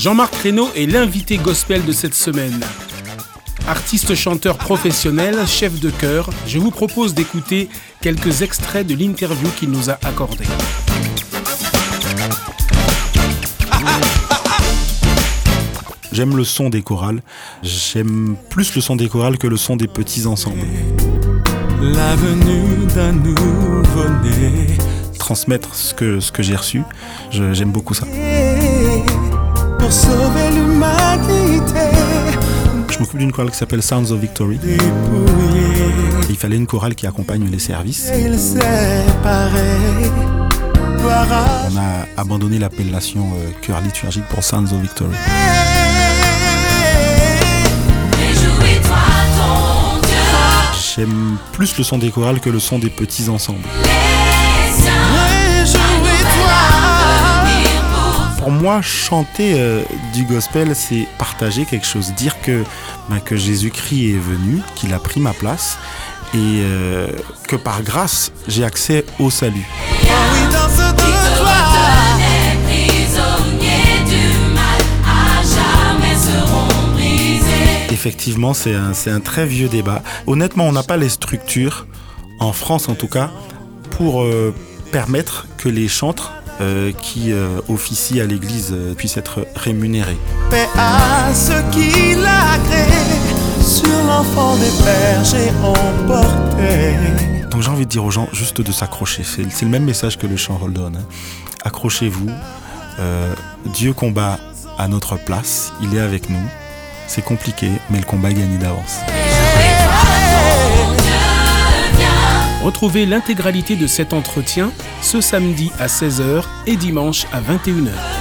Jean-Marc Reynaud est l'invité gospel de cette semaine. Artiste chanteur professionnel, chef de chœur, je vous propose d'écouter quelques extraits de l'interview qu'il nous a accordée. J'aime le son des chorales. J'aime plus le son des chorales que le son des petits ensembles. La venue d'un nouveau-né. Transmettre ce que, ce que j'ai reçu, j'aime beaucoup ça. Pour sauver l'humanité. Je m'occupe d'une chorale qui s'appelle Sounds of Victory. Il fallait une chorale qui accompagne les services. On a abandonné l'appellation euh, chœur liturgique pour Sounds of Victory. J'aime plus le son des chorales que le son des petits ensembles. Moi, chanter euh, du gospel, c'est partager quelque chose, dire que, ben, que Jésus-Christ est venu, qu'il a pris ma place et euh, que par grâce, j'ai accès au salut. Effectivement, c'est un, c'est un très vieux débat. Honnêtement, on n'a pas les structures, en France en tout cas, pour euh, permettre que les chantres euh, qui euh, officient à l'église euh, puissent être rémunérés. Paix à ceux qui. Sur l'enfant des pères, j'ai emporté. Donc j'ai envie de dire aux gens juste de s'accrocher. C'est le même message que le chant Hold On, hein. Accrochez-vous. Euh, Dieu combat à notre place. Il est avec nous. C'est compliqué, mais le combat est gagné d'avance. Retrouvez l'intégralité de cet entretien ce samedi à 16h et dimanche à 21h.